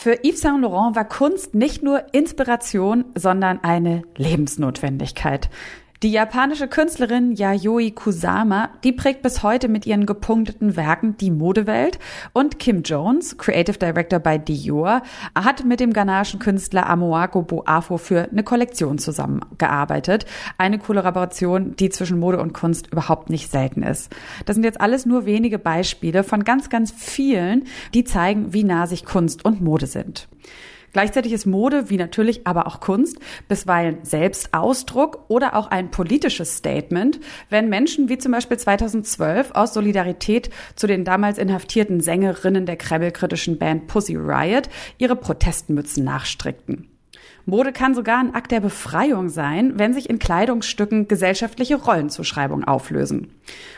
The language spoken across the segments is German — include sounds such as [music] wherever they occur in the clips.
Für Yves Saint Laurent war Kunst nicht nur Inspiration, sondern eine Lebensnotwendigkeit. Die japanische Künstlerin Yayoi Kusama, die prägt bis heute mit ihren gepunkteten Werken die Modewelt und Kim Jones, Creative Director bei Dior, hat mit dem ghanaischen Künstler Amoako Boafo für eine Kollektion zusammengearbeitet. Eine Kollaboration, die zwischen Mode und Kunst überhaupt nicht selten ist. Das sind jetzt alles nur wenige Beispiele von ganz, ganz vielen, die zeigen, wie nah sich Kunst und Mode sind. Gleichzeitig ist Mode, wie natürlich aber auch Kunst, bisweilen Selbstausdruck oder auch ein politisches Statement, wenn Menschen wie zum Beispiel 2012 aus Solidarität zu den damals inhaftierten Sängerinnen der Krebbelkritischen Band Pussy Riot ihre Protestmützen nachstrickten. Mode kann sogar ein Akt der Befreiung sein, wenn sich in Kleidungsstücken gesellschaftliche Rollenzuschreibungen auflösen.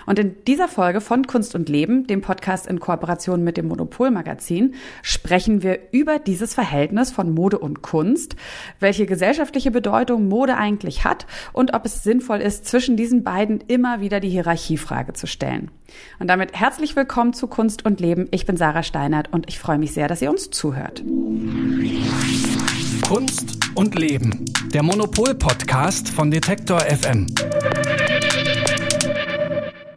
Und in dieser Folge von Kunst und Leben, dem Podcast in Kooperation mit dem Monopol-Magazin, sprechen wir über dieses Verhältnis von Mode und Kunst, welche gesellschaftliche Bedeutung Mode eigentlich hat und ob es sinnvoll ist, zwischen diesen beiden immer wieder die Hierarchiefrage zu stellen. Und damit herzlich willkommen zu Kunst und Leben. Ich bin Sarah Steinert und ich freue mich sehr, dass ihr uns zuhört. Kunst und Leben. Der Monopol-Podcast von Detektor FM.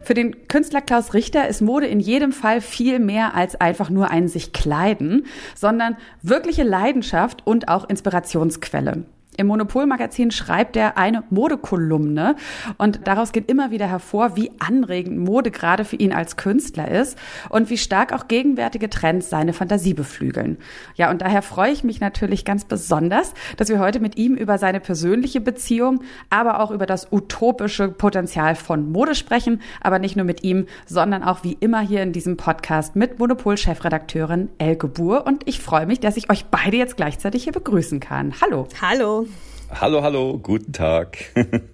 Für den Künstler Klaus Richter ist Mode in jedem Fall viel mehr als einfach nur ein sich kleiden, sondern wirkliche Leidenschaft und auch Inspirationsquelle. Im Monopolmagazin schreibt er eine Modekolumne und daraus geht immer wieder hervor, wie anregend Mode gerade für ihn als Künstler ist und wie stark auch gegenwärtige Trends seine Fantasie beflügeln. Ja, und daher freue ich mich natürlich ganz besonders, dass wir heute mit ihm über seine persönliche Beziehung, aber auch über das utopische Potenzial von Mode sprechen, aber nicht nur mit ihm, sondern auch wie immer hier in diesem Podcast mit Monopol-Chefredakteurin Elke Buhr und ich freue mich, dass ich euch beide jetzt gleichzeitig hier begrüßen kann. Hallo. Hallo. Hallo, hallo, guten Tag. [laughs]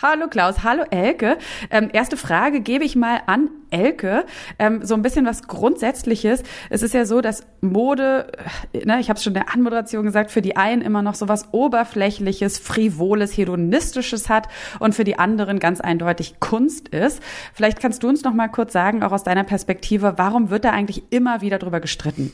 hallo Klaus, hallo Elke. Ähm, erste Frage gebe ich mal an Elke. Ähm, so ein bisschen was Grundsätzliches. Es ist ja so, dass Mode, äh, ne, ich habe es schon in der Anmoderation gesagt, für die einen immer noch so was Oberflächliches, Frivoles, Hedonistisches hat und für die anderen ganz eindeutig Kunst ist. Vielleicht kannst du uns noch mal kurz sagen, auch aus deiner Perspektive, warum wird da eigentlich immer wieder drüber gestritten?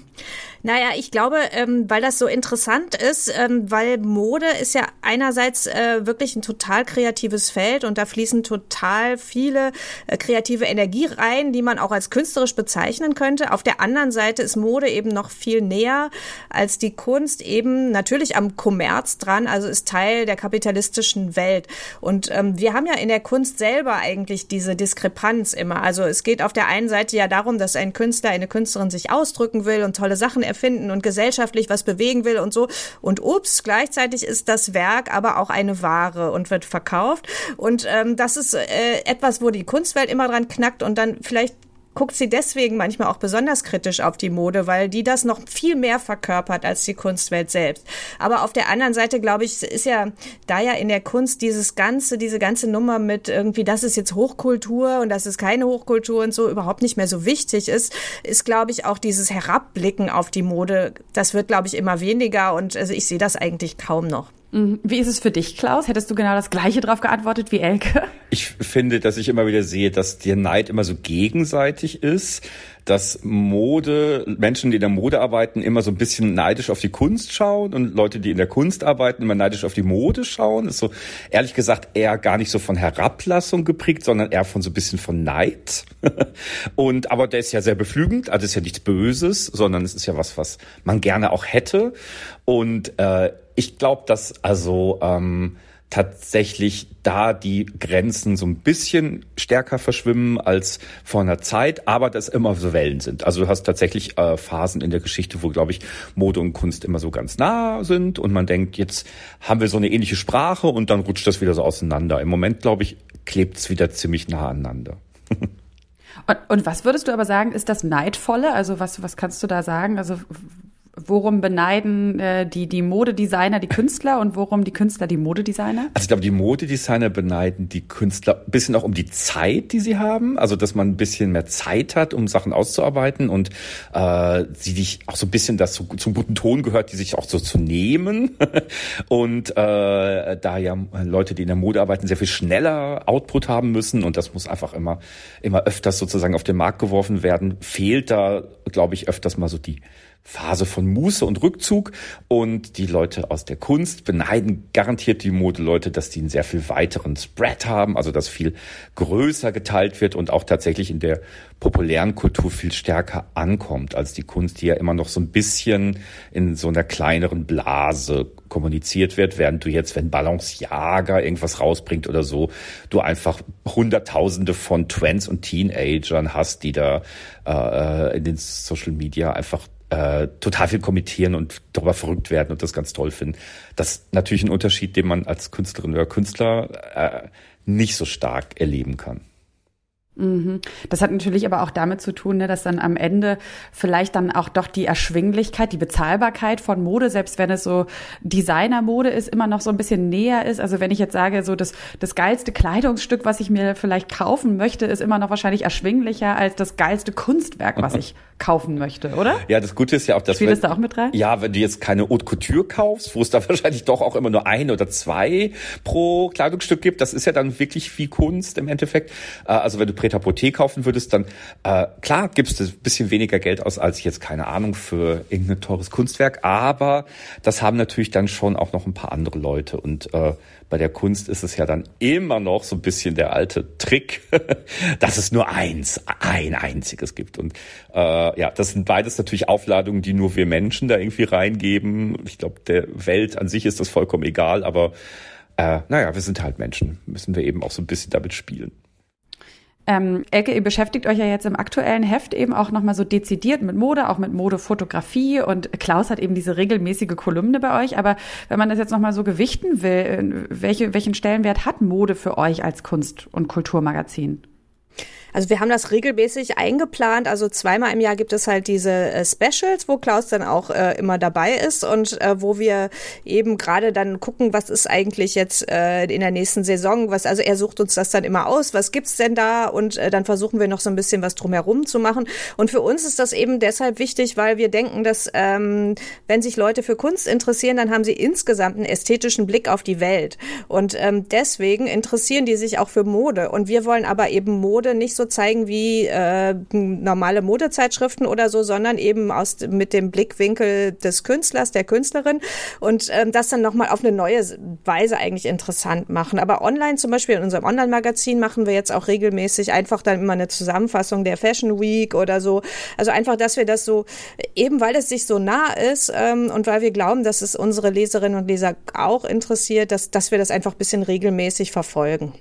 Naja, ich glaube, ähm, weil das so interessant ist, ähm, weil Mode ist ja einerseits äh, wirklich ein total kreatives Feld und da fließen total viele äh, kreative Energie rein ein, die man auch als künstlerisch bezeichnen könnte. Auf der anderen Seite ist Mode eben noch viel näher als die Kunst eben natürlich am Kommerz dran, also ist Teil der kapitalistischen Welt. Und ähm, wir haben ja in der Kunst selber eigentlich diese Diskrepanz immer. Also es geht auf der einen Seite ja darum, dass ein Künstler, eine Künstlerin sich ausdrücken will und tolle Sachen erfinden und gesellschaftlich was bewegen will und so. Und ups, gleichzeitig ist das Werk aber auch eine Ware und wird verkauft. Und ähm, das ist äh, etwas, wo die Kunstwelt immer dran knackt und dann vielleicht guckt sie deswegen manchmal auch besonders kritisch auf die Mode, weil die das noch viel mehr verkörpert als die Kunstwelt selbst. Aber auf der anderen Seite, glaube ich, ist ja da ja in der Kunst dieses ganze, diese ganze Nummer mit irgendwie, das ist jetzt Hochkultur und das ist keine Hochkultur und so überhaupt nicht mehr so wichtig ist, ist, glaube ich, auch dieses Herabblicken auf die Mode, das wird, glaube ich, immer weniger und also ich sehe das eigentlich kaum noch. Mhm. Wie ist es für dich, Klaus? Hättest du genau das Gleiche drauf geantwortet wie Elke? [laughs] Ich finde, dass ich immer wieder sehe, dass der Neid immer so gegenseitig ist, dass Mode, Menschen, die in der Mode arbeiten, immer so ein bisschen neidisch auf die Kunst schauen und Leute, die in der Kunst arbeiten, immer neidisch auf die Mode schauen. ist so, ehrlich gesagt, eher gar nicht so von Herablassung geprägt, sondern eher von so ein bisschen von Neid. [laughs] und, aber der ist ja sehr beflügend, also ist ja nichts Böses, sondern es ist ja was, was man gerne auch hätte. Und äh, ich glaube, dass also ähm, tatsächlich da die Grenzen so ein bisschen stärker verschwimmen als vor einer Zeit, aber dass immer so Wellen sind. Also du hast tatsächlich äh, Phasen in der Geschichte, wo, glaube ich, Mode und Kunst immer so ganz nah sind und man denkt, jetzt haben wir so eine ähnliche Sprache und dann rutscht das wieder so auseinander. Im Moment, glaube ich, klebt es wieder ziemlich nah aneinander. und, und was würdest du aber sagen, ist das Neidvolle? Also was, was kannst du da sagen? Also Worum beneiden äh, die, die Modedesigner die Künstler und worum die Künstler die Modedesigner? Also ich glaube, die Modedesigner beneiden die Künstler ein bisschen auch um die Zeit, die sie haben. Also dass man ein bisschen mehr Zeit hat, um Sachen auszuarbeiten und äh, sie dich auch so ein bisschen das zu, zum guten Ton gehört, die sich auch so zu nehmen. [laughs] und äh, da ja Leute, die in der Mode arbeiten, sehr viel schneller Output haben müssen und das muss einfach immer, immer öfters sozusagen auf den Markt geworfen werden, fehlt da, glaube ich, öfters mal so die Phase von Muße und Rückzug. Und die Leute aus der Kunst beneiden garantiert die Modeleute, dass die einen sehr viel weiteren Spread haben, also dass viel größer geteilt wird und auch tatsächlich in der populären Kultur viel stärker ankommt als die Kunst, die ja immer noch so ein bisschen in so einer kleineren Blase kommuniziert wird, während du jetzt, wenn Balanciaga irgendwas rausbringt oder so, du einfach Hunderttausende von Twents und Teenagern hast, die da äh, in den Social Media einfach äh, total viel kommentieren und darüber verrückt werden und das ganz toll finden. Das ist natürlich ein Unterschied, den man als Künstlerin oder Künstler äh, nicht so stark erleben kann. Mhm. Das hat natürlich aber auch damit zu tun, ne, dass dann am Ende vielleicht dann auch doch die Erschwinglichkeit, die Bezahlbarkeit von Mode, selbst wenn es so Designermode ist, immer noch so ein bisschen näher ist. Also wenn ich jetzt sage, so das, das geilste Kleidungsstück, was ich mir vielleicht kaufen möchte, ist immer noch wahrscheinlich erschwinglicher als das geilste Kunstwerk, was ich [laughs] kaufen möchte, oder? Ja, das Gute ist ja auch, dass Spielt das da auch mit rein? Ja, wenn du jetzt keine Haute Couture kaufst, wo es da [laughs] wahrscheinlich doch auch immer nur ein oder zwei pro Kleidungsstück gibt, das ist ja dann wirklich wie Kunst im Endeffekt. Äh, also wenn du Pret-à-Porter kaufen würdest, dann äh, klar gibst du ein bisschen weniger Geld aus als jetzt, keine Ahnung, für irgendein teures Kunstwerk, aber das haben natürlich dann schon auch noch ein paar andere Leute und äh, bei der Kunst ist es ja dann immer noch so ein bisschen der alte Trick, [laughs] dass es nur eins, ein einziges gibt. Und äh, ja, das sind beides natürlich Aufladungen, die nur wir Menschen da irgendwie reingeben. Ich glaube, der Welt an sich ist das vollkommen egal, aber äh, naja, wir sind halt Menschen, müssen wir eben auch so ein bisschen damit spielen. Ähm, Elke, ihr beschäftigt euch ja jetzt im aktuellen Heft eben auch nochmal so dezidiert mit Mode, auch mit Modefotografie und Klaus hat eben diese regelmäßige Kolumne bei euch. Aber wenn man das jetzt nochmal so gewichten will, äh, welche, welchen Stellenwert hat Mode für euch als Kunst- und Kulturmagazin? Also wir haben das regelmäßig eingeplant. Also zweimal im Jahr gibt es halt diese äh, Specials, wo Klaus dann auch äh, immer dabei ist und äh, wo wir eben gerade dann gucken, was ist eigentlich jetzt äh, in der nächsten Saison. Was also er sucht uns das dann immer aus. Was gibt's denn da? Und äh, dann versuchen wir noch so ein bisschen was drumherum zu machen. Und für uns ist das eben deshalb wichtig, weil wir denken, dass ähm, wenn sich Leute für Kunst interessieren, dann haben sie insgesamt einen ästhetischen Blick auf die Welt. Und ähm, deswegen interessieren die sich auch für Mode. Und wir wollen aber eben Mode nicht so zeigen wie äh, normale Modezeitschriften oder so, sondern eben aus mit dem Blickwinkel des Künstlers, der Künstlerin und ähm, das dann nochmal auf eine neue Weise eigentlich interessant machen. Aber online zum Beispiel in unserem Online-Magazin machen wir jetzt auch regelmäßig einfach dann immer eine Zusammenfassung der Fashion Week oder so. Also einfach, dass wir das so, eben weil es sich so nah ist ähm, und weil wir glauben, dass es unsere Leserinnen und Leser auch interessiert, dass, dass wir das einfach ein bisschen regelmäßig verfolgen.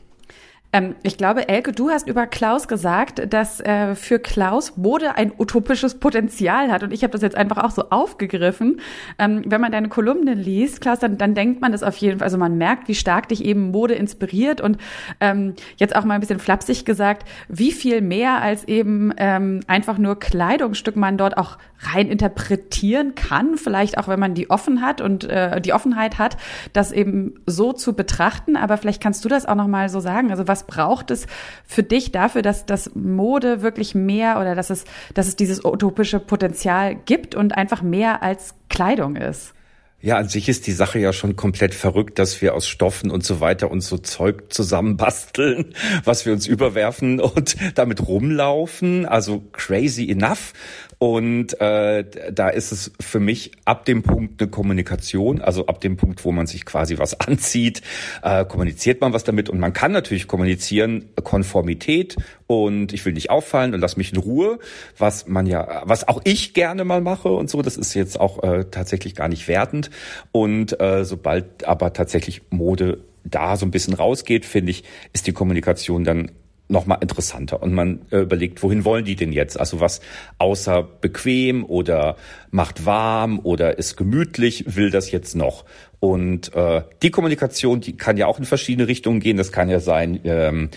Ähm, ich glaube, Elke, du hast über Klaus gesagt, dass äh, für Klaus Mode ein utopisches Potenzial hat. Und ich habe das jetzt einfach auch so aufgegriffen. Ähm, wenn man deine Kolumne liest, Klaus, dann, dann denkt man das auf jeden Fall. Also man merkt, wie stark dich eben Mode inspiriert. Und ähm, jetzt auch mal ein bisschen flapsig gesagt, wie viel mehr als eben ähm, einfach nur Kleidungsstück man dort auch rein interpretieren kann. Vielleicht auch, wenn man die offen hat und äh, die Offenheit hat, das eben so zu betrachten. Aber vielleicht kannst du das auch noch mal so sagen. Also was was braucht es für dich dafür, dass das Mode wirklich mehr oder dass es, dass es dieses utopische Potenzial gibt und einfach mehr als Kleidung ist? Ja, an sich ist die Sache ja schon komplett verrückt, dass wir aus Stoffen und so weiter uns so Zeug zusammenbasteln, was wir uns überwerfen und damit rumlaufen. Also crazy enough. Und äh, da ist es für mich ab dem Punkt eine Kommunikation, also ab dem Punkt, wo man sich quasi was [laughs] anzieht, äh, kommuniziert man was damit. Und man kann natürlich kommunizieren, Konformität und ich will nicht auffallen und lass mich in Ruhe, was man ja, was auch ich gerne mal mache und so. Das ist jetzt auch äh, tatsächlich gar nicht wertend. Und äh, sobald aber tatsächlich Mode da so ein bisschen rausgeht, finde ich, ist die Kommunikation dann nochmal interessanter. Und man äh, überlegt, wohin wollen die denn jetzt? Also was außer bequem oder macht warm oder ist gemütlich, will das jetzt noch? Und äh, die Kommunikation, die kann ja auch in verschiedene Richtungen gehen. Das kann ja sein, ähm,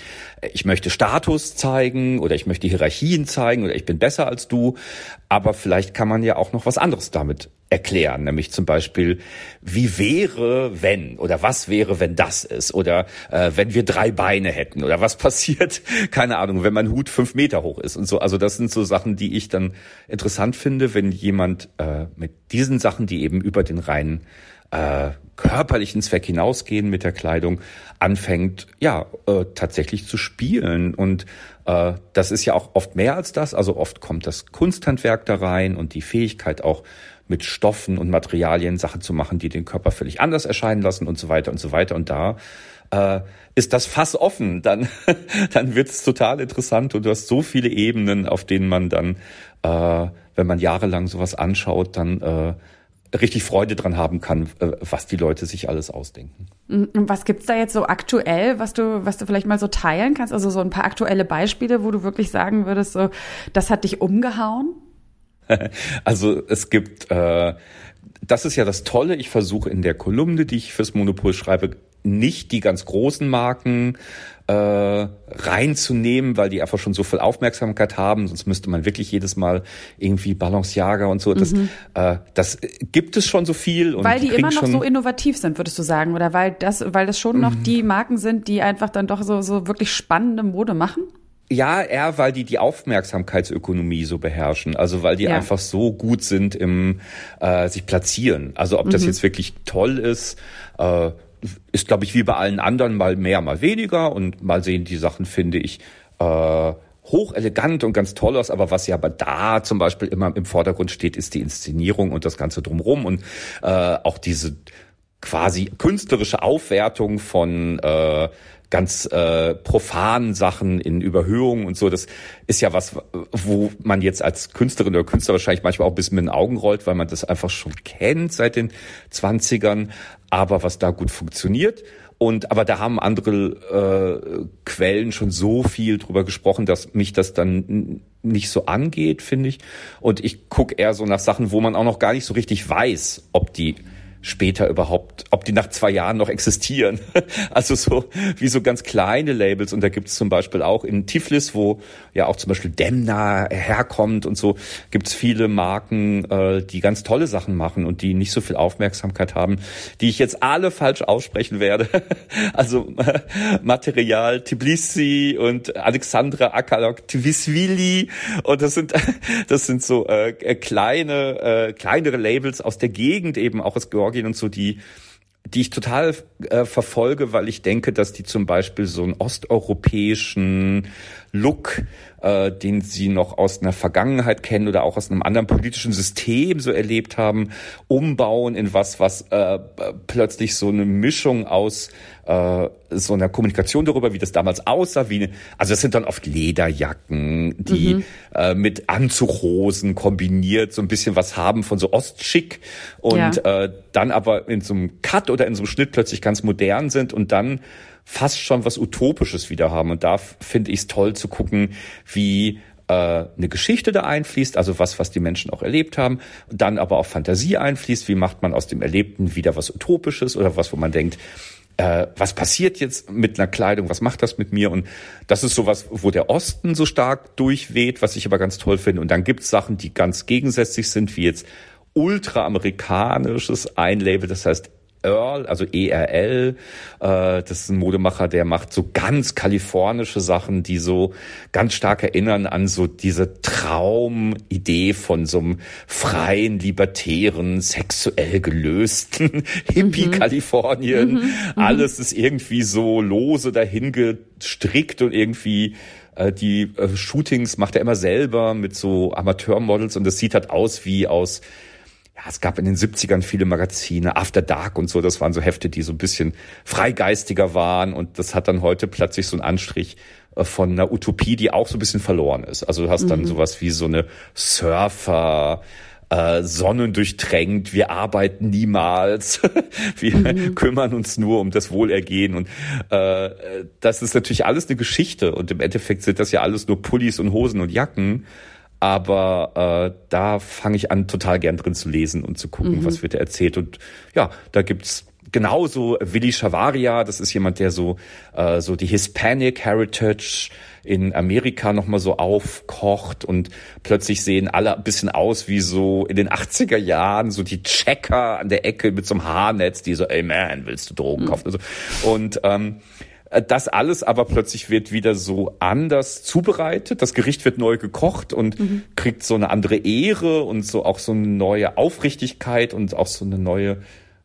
ich möchte Status zeigen oder ich möchte Hierarchien zeigen oder ich bin besser als du. Aber vielleicht kann man ja auch noch was anderes damit erklären, nämlich zum Beispiel, wie wäre, wenn oder was wäre, wenn das ist oder äh, wenn wir drei Beine hätten oder was [laughs] passiert, keine Ahnung, wenn mein Hut fünf Meter hoch ist und so. Also das sind so Sachen, die ich dann interessant finde, wenn jemand äh, mit diesen Sachen, die eben über den reinen äh, körperlichen Zweck hinausgehen mit der Kleidung, anfängt, ja, äh, tatsächlich zu spielen. Und äh, das ist ja auch oft mehr als das. Also oft kommt das Kunsthandwerk da rein und die Fähigkeit auch mit Stoffen und Materialien Sachen zu machen, die den Körper völlig anders erscheinen lassen und so weiter und so weiter. Und da äh, ist das Fass offen, [laughs] dann, dann wird es total interessant und du hast so viele Ebenen, auf denen man dann, äh, wenn man jahrelang sowas anschaut, dann äh, richtig Freude dran haben kann, äh, was die Leute sich alles ausdenken. Was gibt's da jetzt so aktuell, was du, was du vielleicht mal so teilen kannst? Also so ein paar aktuelle Beispiele, wo du wirklich sagen würdest, so, das hat dich umgehauen? [laughs] Also es gibt, äh, das ist ja das Tolle, ich versuche in der Kolumne, die ich fürs Monopol schreibe, nicht die ganz großen Marken äh, reinzunehmen, weil die einfach schon so viel Aufmerksamkeit haben. Sonst müsste man wirklich jedes Mal irgendwie Balenciaga und so. Das, mhm. äh, das gibt es schon so viel. Und weil die, immer noch so innovativ sind, würdest du sagen, oder weil das, weil das schon noch mhm. die Marken sind, die einfach dann doch so so wirklich spannende Mode machen? Ja, eher, weil die die Aufmerksamkeitsökonomie so beherrschen. Also weil die ja. einfach so gut sind im äh, sich platzieren. Also ob das mhm. jetzt wirklich toll ist, äh, ist, glaube ich, wie bei allen anderen mal mehr, mal weniger und mal sehen die Sachen, finde ich, äh, hoch elegant und ganz toll aus, aber was ja aber da zum Beispiel immer im Vordergrund steht, ist die Inszenierung und das Ganze drumherum und äh, auch diese quasi künstlerische Aufwertung von äh, ganz äh, profanen Sachen in Überhöhung und so. Das ist ja was, wo man jetzt als Künstlerin oder Künstler wahrscheinlich manchmal auch ein bisschen mit den Augen rollt, weil man das einfach schon kennt seit den Zwanzigern. Aber was da gut funktioniert. Und aber da haben andere äh, Quellen schon so viel drüber gesprochen, dass mich das dann nicht so angeht, finde ich. Und ich gucke eher so nach Sachen, wo man auch noch gar nicht so richtig weiß, ob die später überhaupt, ob die nach zwei Jahren noch existieren. [laughs] Also so wie so ganz kleine Labels. Und da gibt es zum Beispiel auch in Tiflis, wo ja auch zum Beispiel Demna herkommt und so, gibt es viele Marken, äh, die ganz tolle Sachen machen und die nicht so viel Aufmerksamkeit haben, die ich jetzt alle falsch aussprechen werde. [laughs] Also Material Tbilisi und Alexandra Akalok Tvisvili. Und das sind, [laughs] das sind so äh, kleine, äh, kleinere Labels aus der Gegend eben, auch aus Georgien Georgien und so, die die ich total äh, verfolge, weil ich denke, dass die zum Beispiel so einen osteuropäischen Look, äh, den sie noch aus einer Vergangenheit kennen oder auch aus einem anderen politischen System so erlebt haben, umbauen in was, was äh, plötzlich so eine Mischung aus äh, so einer Kommunikation darüber, wie das damals aussah, wie eine, also das sind dann oft Lederjacken, die mhm. äh, mit Anzughosen kombiniert so ein bisschen was haben von so Ostschick und ja. äh, dann aber in so einem Cut oder in so einem Schnitt plötzlich ganz modern sind und dann fast schon was Utopisches wieder haben. Und da finde ich es toll zu gucken, wie äh, eine Geschichte da einfließt, also was, was die Menschen auch erlebt haben, dann aber auch Fantasie einfließt, wie macht man aus dem Erlebten wieder was Utopisches oder was, wo man denkt, äh, was passiert jetzt mit einer Kleidung, was macht das mit mir? Und das ist sowas, wo der Osten so stark durchweht, was ich aber ganz toll finde. Und dann gibt es Sachen, die ganz gegensätzlich sind, wie jetzt ultraamerikanisches Einlabel, das heißt Earl, also ERL, äh, das ist ein Modemacher, der macht so ganz kalifornische Sachen, die so ganz stark erinnern an so diese Traumidee von so einem freien, libertären, sexuell gelösten [laughs] Hippie-Kalifornien. Mhm. mhm. Alles ist irgendwie so lose dahin gestrickt und irgendwie äh, die äh, Shootings macht er immer selber mit so Amateurmodels und das sieht halt aus wie aus ja, es gab in den 70ern viele Magazine, After Dark und so, das waren so Hefte, die so ein bisschen freigeistiger waren und das hat dann heute plötzlich so einen Anstrich äh, von einer Utopie, die auch so ein bisschen verloren ist. Also du hast dann mhm. sowas wie so eine Surfer, äh, sonnendurchtränkt, wir arbeiten niemals, [laughs] wir mhm. kümmern uns nur um das Wohlergehen und äh, das ist natürlich alles eine Geschichte und im Endeffekt sind das ja alles nur Pullis und Hosen und Jacken aber äh, da fange ich an, total gern drin zu lesen und zu gucken, mhm. was wird erzählt. Und ja, da gibt's genauso Willi Chavaria, das ist jemand, der so äh, so die Hispanic Heritage in Amerika nochmal so aufkocht und plötzlich sehen alle ein bisschen aus wie so in den 80er Jahren, so die Checker an der Ecke mit so einem Haarnetz, die so, ey man, willst du Drogen mhm. kaufen? Und ähm, äh, das alles aber plötzlich wird wieder so anders zubereitet. Das Gericht wird neu gekocht und mhm. kriegt so eine andere Ehre und so auch so eine neue Aufrichtigkeit und auch so eine neue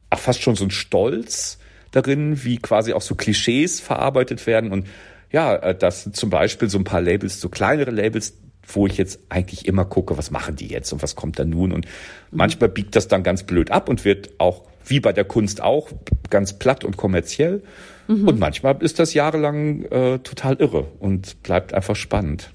ach, fast schon so ein Stolz darin, wie quasi auch so Klischees verarbeitet werden und ja, äh, das sind zum Beispiel so ein paar Labels, so kleinere Labels, wo ich jetzt eigentlich immer gucke, was machen die jetzt und was kommt da nun und manchmal biegt das dann ganz blöd ab und wird auch wie bei der Kunst auch ganz platt und kommerziell mhm. und manchmal ist das jahrelang äh, total irre und bleibt einfach spannend.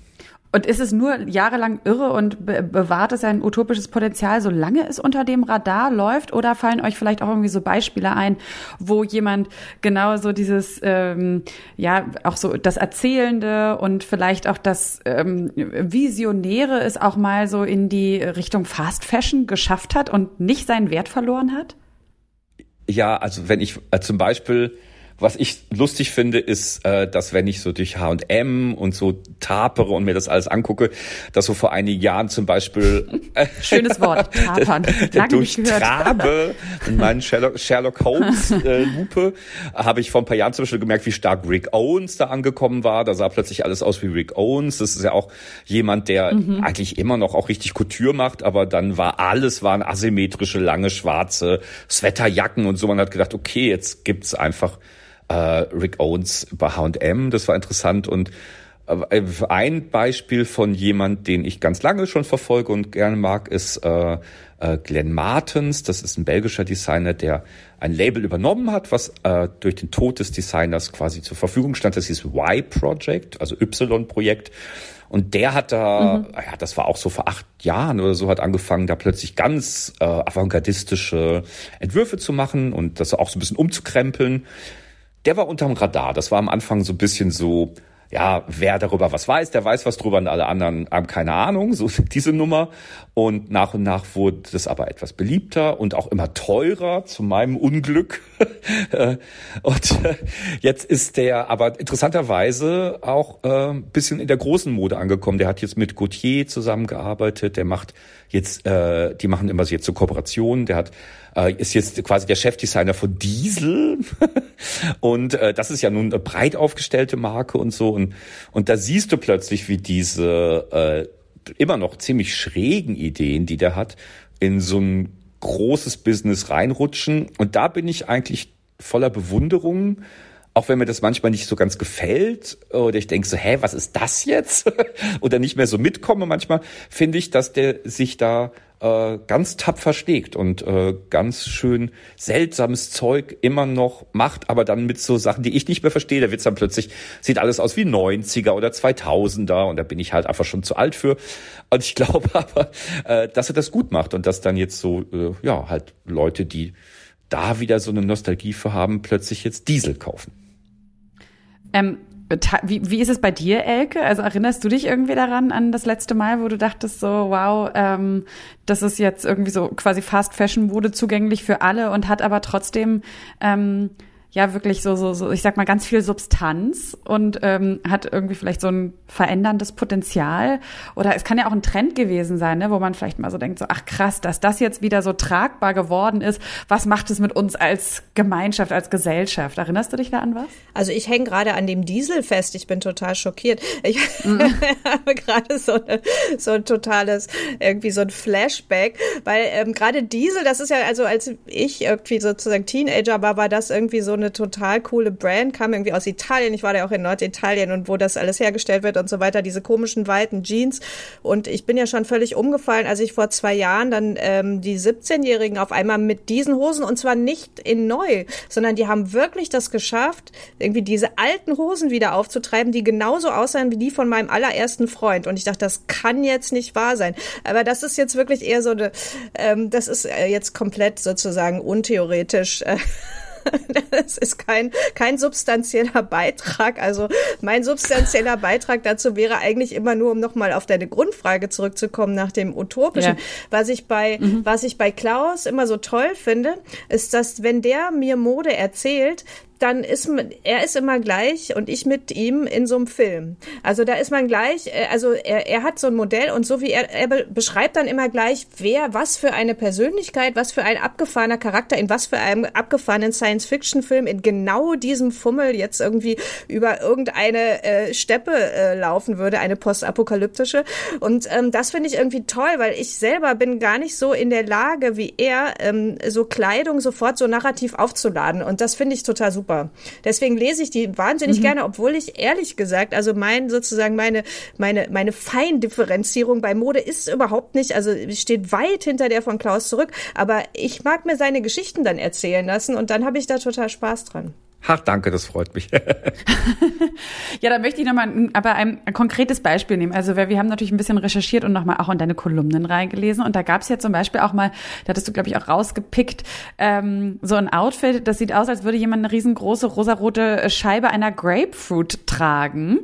Und ist es nur jahrelang irre und be bewahrt es ein utopisches Potenzial, solange es unter dem Radar läuft? Oder fallen euch vielleicht auch irgendwie so Beispiele ein, wo jemand genau so dieses, ähm, ja, auch so das Erzählende und vielleicht auch das ähm, Visionäre es auch mal so in die Richtung Fast Fashion geschafft hat und nicht seinen Wert verloren hat? Ja, also wenn ich äh, zum Beispiel was ich lustig finde, ist, äh, dass wenn ich so durch H&M und so tapere und mir das alles angucke, dass so vor einigen Jahren zum Beispiel äh, [laughs] schönes Wort [laughs] tapern durchtrabe in meinen Sherlock, Sherlock Holmes [laughs] äh, Lupe habe ich vor ein paar Jahren zum Beispiel gemerkt, wie stark Rick Owens da angekommen war. Da sah plötzlich alles aus wie Rick Owens. Das ist ja auch jemand, der mhm. eigentlich immer noch auch richtig Couture macht, aber dann war alles waren asymmetrische lange schwarze Sweaterjacken und so. Man hat gedacht, okay, jetzt gibt's einfach äh, Rick Owens bei H&M, das war interessant und äh, ein Beispiel von jemand, den ich ganz lange schon verfolge und gerne mag, ist äh, äh, Glenn Martens. Das ist ein belgischer Designer, der ein Label übernommen hat, was äh, durch den Tod des Designers quasi zur Verfügung stand. Das hieß Y-Project, also Y-Projekt. Und der hat da, mhm. ja, das war auch so vor acht Jahren oder so, hat angefangen, da plötzlich ganz äh, avantgardistische Entwürfe zu machen und das auch so ein bisschen umzukrempeln der war unterm Radar. Das war am Anfang so ein bisschen so, ja, wer darüber was weiß, der weiß was drüber und alle anderen haben keine Ahnung, so [laughs] diese Nummer. Und nach und nach wurde das aber etwas beliebter und auch immer teurer, zu meinem Unglück. [laughs] und äh, jetzt ist der aber interessanterweise auch äh, ein bisschen in der großen Mode angekommen. Der hat jetzt mit Gautier zusammengearbeitet, der macht jetzt, äh, die machen immer so jetzt so Kooperationen, der hat äh, ist jetzt quasi der Chefdesigner von Diesel. [laughs] und äh, das ist ja nun eine breit aufgestellte Marke und so. Und, und da siehst du plötzlich, wie diese äh, immer noch ziemlich schrägen Ideen, die der hat, in so ein großes Business reinrutschen. Und da bin ich eigentlich voller Bewunderung, auch wenn mir das manchmal nicht so ganz gefällt oder ich denke so, hä, was ist das jetzt? [laughs] oder nicht mehr so mitkomme manchmal, finde ich, dass der sich da äh, ganz tapfer schlägt und äh, ganz schön seltsames Zeug immer noch macht, aber dann mit so Sachen, die ich nicht mehr verstehe. Da wird's dann plötzlich, sieht alles aus wie 90er oder 2000er und da bin ich halt einfach schon zu alt für. Und ich [laughs] glaube aber, äh, dass er das gut macht und dass dann jetzt so, äh, ja, halt Leute, die da wieder so eine Nostalgie für haben, plötzlich jetzt Diesel kaufen. Ähm, wie, wie ist es bei dir, Elke? Also erinnerst du dich irgendwie daran, an das letzte Mal, wo du dachtest so, wow, ähm, das ist jetzt irgendwie so quasi Fast Fashion wurde zugänglich für alle und hat aber trotzdem ähm, ja wirklich so, so, so, ich sag mal, ganz viel Substanz und ähm, hat irgendwie vielleicht so ein veränderndes Potenzial. Oder es kann ja auch ein Trend gewesen sein, ne, wo man vielleicht mal so denkt, so, ach krass, dass das jetzt wieder so tragbar geworden ist. Was macht es mit uns als Gemeinschaft, als Gesellschaft? Erinnerst du dich da an was? Also ich hänge gerade an dem Diesel fest. Ich bin total schockiert. Ich mhm. [laughs] habe gerade so, eine, so ein totales, irgendwie so ein Flashback, weil ähm, gerade Diesel, das ist ja, also als ich irgendwie sozusagen Teenager war, war das irgendwie so eine total coole Brand, kam irgendwie aus Italien. Ich war da auch in Norditalien und wo das alles hergestellt wird und so weiter, diese komischen weiten Jeans. Und ich bin ja schon völlig umgefallen, als ich vor zwei Jahren dann ähm, die 17-Jährigen auf einmal mit diesen Hosen und zwar nicht in neu, sondern die haben wirklich das geschafft, irgendwie diese alten Hosen wieder aufzutreiben, die genauso aussehen wie die von meinem allerersten Freund. Und ich dachte, das kann jetzt nicht wahr sein. Aber das ist jetzt wirklich eher so eine, ähm, das ist äh, jetzt komplett sozusagen untheoretisch. [laughs] [laughs] Das ist kein, kein substanzieller Beitrag. Also mein substanzieller Beitrag dazu wäre eigentlich immer nur, um nochmal auf deine Grundfrage zurückzukommen nach dem Utopischen. Ja. Was ich bei, mhm. was ich bei Klaus immer so toll finde, ist, dass wenn der mir Mode erzählt, dann ist er ist immer gleich und ich mit ihm in so einem Film. Also da ist man gleich, äh, also er, er hat so ein Modell und so wie er, er beschreibt dann immer gleich, wer, was für eine Persönlichkeit, was für ein abgefahrener Charakter, in was für einem abgefahrenen Science-Fiction-Film in genau diesem Fummel jetzt irgendwie über irgendeine äh, Steppe äh, laufen würde, eine postapokalyptische. Und ähm, das finde ich irgendwie toll, weil ich selber bin gar nicht so in der Lage wie er, ähm, so Kleidung sofort so narrativ aufzuladen. Und das finde ich total super. Deswegen lese ich die wahnsinnig mhm. gerne, obwohl ich ehrlich gesagt, also mein sozusagen meine meine meine Feindifferenzierung bei Mode ist überhaupt nicht, also steht weit hinter der von Klaus zurück. Aber ich mag mir seine Geschichten dann erzählen lassen und dann habe ich da total Spaß dran. Ach, danke, das freut mich. [laughs] ja, da möchte ich nochmal aber ein, ein, konkretes Beispiel nehmen. Also wir, wir haben natürlich ein bisschen recherchiert und nochmal auch in deine Kolumnen reingelesen. Und da gab es ja zum Beispiel auch mal, da hattest du, glaube ich, auch rausgepickt, ähm, so ein Outfit, das sieht aus, als würde jemand eine riesengroße rosarote Scheibe einer Grapefruit tragen.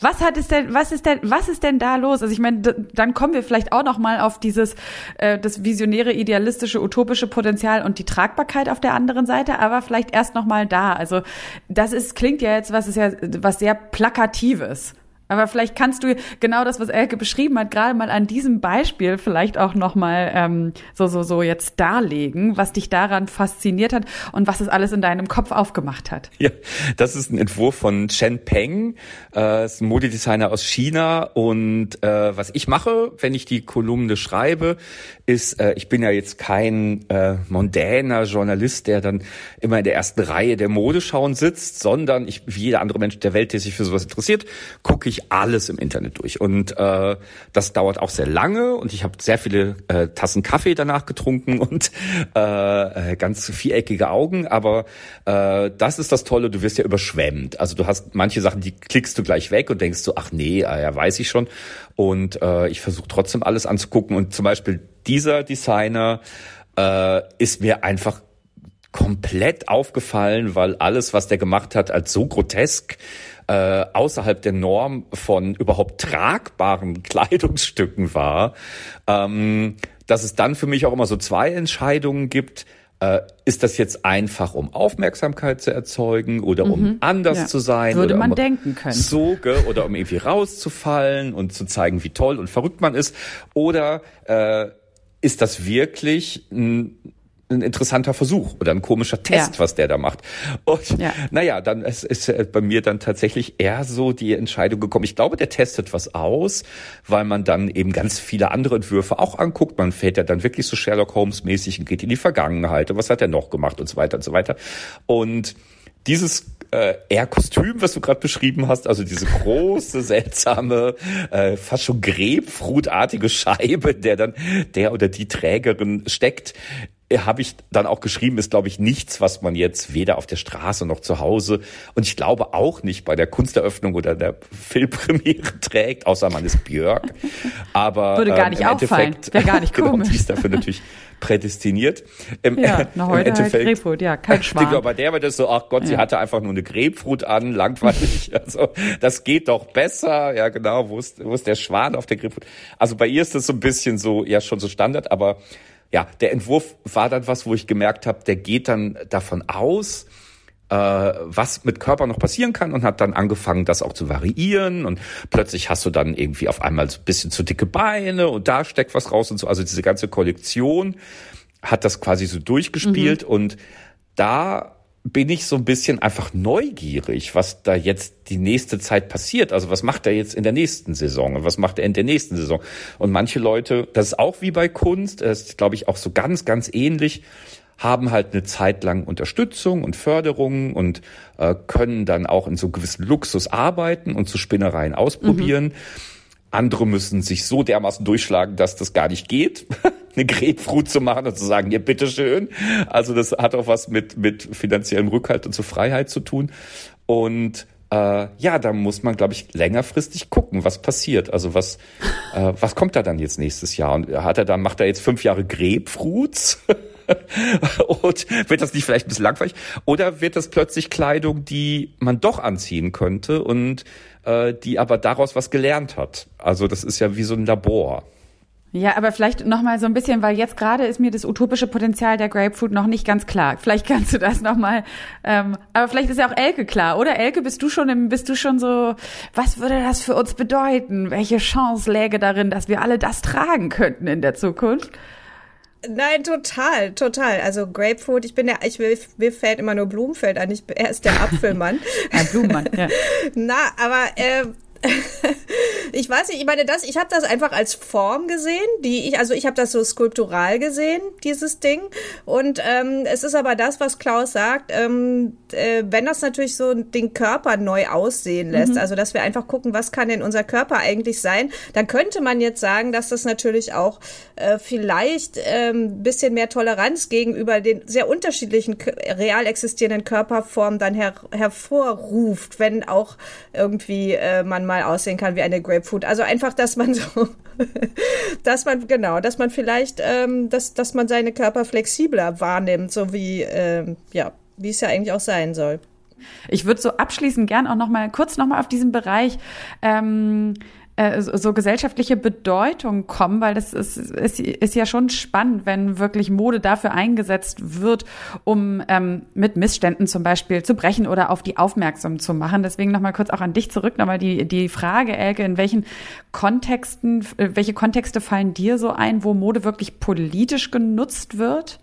Was hat es denn, was ist denn, was ist denn da los? Also ich meine, dann kommen wir vielleicht auch noch mal auf dieses äh, das visionäre, idealistische, utopische Potenzial und die Tragbarkeit auf der anderen Seite, aber vielleicht erst noch mal da. Also das ist klingt ja jetzt was ist ja was sehr plakatives. Aber vielleicht kannst du genau das, was Elke beschrieben hat, gerade mal an diesem Beispiel vielleicht auch nochmal ähm, so, so, so jetzt darlegen, was dich daran fasziniert hat und was es alles in deinem Kopf aufgemacht hat. Ja, das ist ein Entwurf von Chen Peng, äh, ist ein Modedesigner aus China. Und äh, was ich mache, wenn ich die Kolumne schreibe, ist, äh, ich bin ja jetzt kein äh, mondäner Journalist, der dann immer in der ersten Reihe der Modeschauen sitzt, sondern ich, wie jeder andere Mensch der Welt, der sich für sowas interessiert, gucke ich alles im Internet durch. Und äh, das dauert auch sehr lange und ich habe sehr viele äh, Tassen Kaffee danach getrunken [laughs] und äh, ganz viereckige Augen. Aber äh, das ist das Tolle, du wirst ja überschwemmt. Also du hast manche Sachen, die klickst du gleich weg und denkst so, ach nee, ah ja, weiß ich schon. Und äh, ich versuche trotzdem alles anzugucken. Und zum Beispiel dieser Designer äh, ist mir einfach komplett aufgefallen, weil alles, was der gemacht hat, als so grotesk äh, außerhalb der Norm von überhaupt tragbaren [laughs] Kleidungsstücken war, ähm, dass es dann für mich auch immer so zwei Entscheidungen gibt. Äh, ist das jetzt einfach, um Aufmerksamkeit zu erzeugen oder um mhm. anders ja. zu sein? Würde oder man um denken können. So, oder um irgendwie rauszufallen und zu zeigen, wie toll und verrückt man ist? Oder äh, ist das wirklich ein ein interessanter Versuch oder ein komischer Test, ja. was der da macht. Und ja. naja, dann ist, ist bei mir dann tatsächlich eher so die Entscheidung gekommen. Ich glaube, der testet was aus, weil man dann eben ganz viele andere Entwürfe auch anguckt. Man fährt ja dann wirklich so Sherlock Holmes mäßig und geht in die Vergangenheit und was hat er noch gemacht und so weiter und so weiter. Und dieses äh, eher Kostüm, was du gerade beschrieben hast, also diese große, [laughs] seltsame, äh, fast schon Grapefruitartige Scheibe, der dann der oder die Trägerin steckt, habe ich dann auch geschrieben, ist, glaube ich, nichts, was man jetzt weder auf der Straße noch zu Hause und ich glaube auch nicht bei der Kunsteröffnung oder der Filmpremiere [laughs] trägt, außer man ist Björk. Aber würde gar nicht ähm, auffallen, wäre gar nicht [laughs] genau, die ist dafür natürlich prädestiniert. Im, ja, na, heute halt Grapefruit, ja, kein Schwan. Genau, bei der war das so, ach Gott, sie ja. hatte einfach nur eine Grapefruit an, langweilig. [laughs] Also das geht doch besser. Ja, genau, wo ist, wo ist der Schwan auf der Grapefruit? Also bei ihr ist das so ein bisschen so, ja, schon so Standard, aber ja, der Entwurf war dann was, wo ich gemerkt habe, der geht dann davon aus, äh, was mit Körper noch passieren kann und hat dann angefangen, das auch zu variieren und plötzlich hast du dann irgendwie auf einmal so ein bisschen zu dicke Beine und da steckt was raus und so. Also diese ganze Kollektion hat das quasi so durchgespielt mhm. und da bin ich so ein bisschen einfach neugierig, was da jetzt die nächste Zeit passiert. Also was macht er jetzt in der nächsten Saison und was macht er in der nächsten Saison? Und manche Leute, das ist auch wie bei Kunst, das ist glaube ich auch so ganz, ganz ähnlich, haben halt eine Zeit lang Unterstützung und Förderung und äh, können dann auch in so gewissen Luxus arbeiten und zu Spinnereien ausprobieren. Mhm. Andere müssen sich so dermaßen durchschlagen, dass das gar nicht geht, [laughs] eine Grapefruit zu machen und zu sagen, ja, bitteschön. Also das hat auch was mit, mit finanziellem Rückhalt und zur Freiheit zu tun. Und äh, ja, da muss man, glaube ich, längerfristig gucken, was passiert. Also was, äh, was kommt da dann jetzt nächstes Jahr? Und hat er dann, macht er jetzt fünf Jahre Grapefruits? [laughs] und wird das nicht vielleicht ein bisschen langweilig? Oder wird das plötzlich Kleidung, die man doch anziehen könnte und äh, die aber daraus was gelernt hat? Also das ist ja wie so ein Labor. Ja, aber vielleicht noch mal so ein bisschen, weil jetzt gerade ist mir das utopische Potenzial der Grapefruit noch nicht ganz klar. Vielleicht kannst du das noch mal. Ähm, aber vielleicht ist ja auch Elke klar, oder? Elke, bist du schon im, bist du schon so? Was würde das für uns bedeuten? Welche Chance läge darin, dass wir alle das tragen könnten in der Zukunft? Nein, total, total. Also Grapefruit, ich bin ja, ich will, mir fällt immer nur Blumenfeld an. Ich, er ist der Apfelmann. [laughs] Ein Blumenmann, ja. [laughs] Na, aber äh, [laughs] ich weiß nicht, ich meine, das, ich habe das einfach als Form gesehen, die ich, also ich habe das so skulptural gesehen, dieses Ding. Und ähm, es ist aber das, was Klaus sagt, ähm, äh, wenn das natürlich so den Körper neu aussehen lässt, mhm. also dass wir einfach gucken, was kann denn unser Körper eigentlich sein, dann könnte man jetzt sagen, dass das natürlich auch äh, vielleicht ähm, bisschen mehr Toleranz gegenüber den sehr unterschiedlichen real existierenden Körperformen dann her hervorruft, wenn auch irgendwie äh, man mal aussehen kann wie eine Grapefruit. Also einfach, dass man [laughs] so, dass man, genau, dass man vielleicht, ähm, dass, dass man seine Körper flexibler wahrnimmt, so wie, ähm, ja, wie es ja eigentlich auch sein soll. Ich würde so abschließend gern auch noch mal kurz noch mal auf diesen Bereich ähm, äh, so gesellschaftliche Bedeutung kommen, weil das ist, ist, ist ja schon spannend, wenn wirklich Mode dafür eingesetzt wird, um ähm, mit Missständen zum Beispiel zu brechen oder auf die aufmerksam zu machen. Deswegen nochmal kurz auch an dich zurück, nochmal die, die Frage, Elke, in welchen Kontexten, äh, welche Kontexte fallen dir so ein, wo Mode wirklich politisch genutzt wird?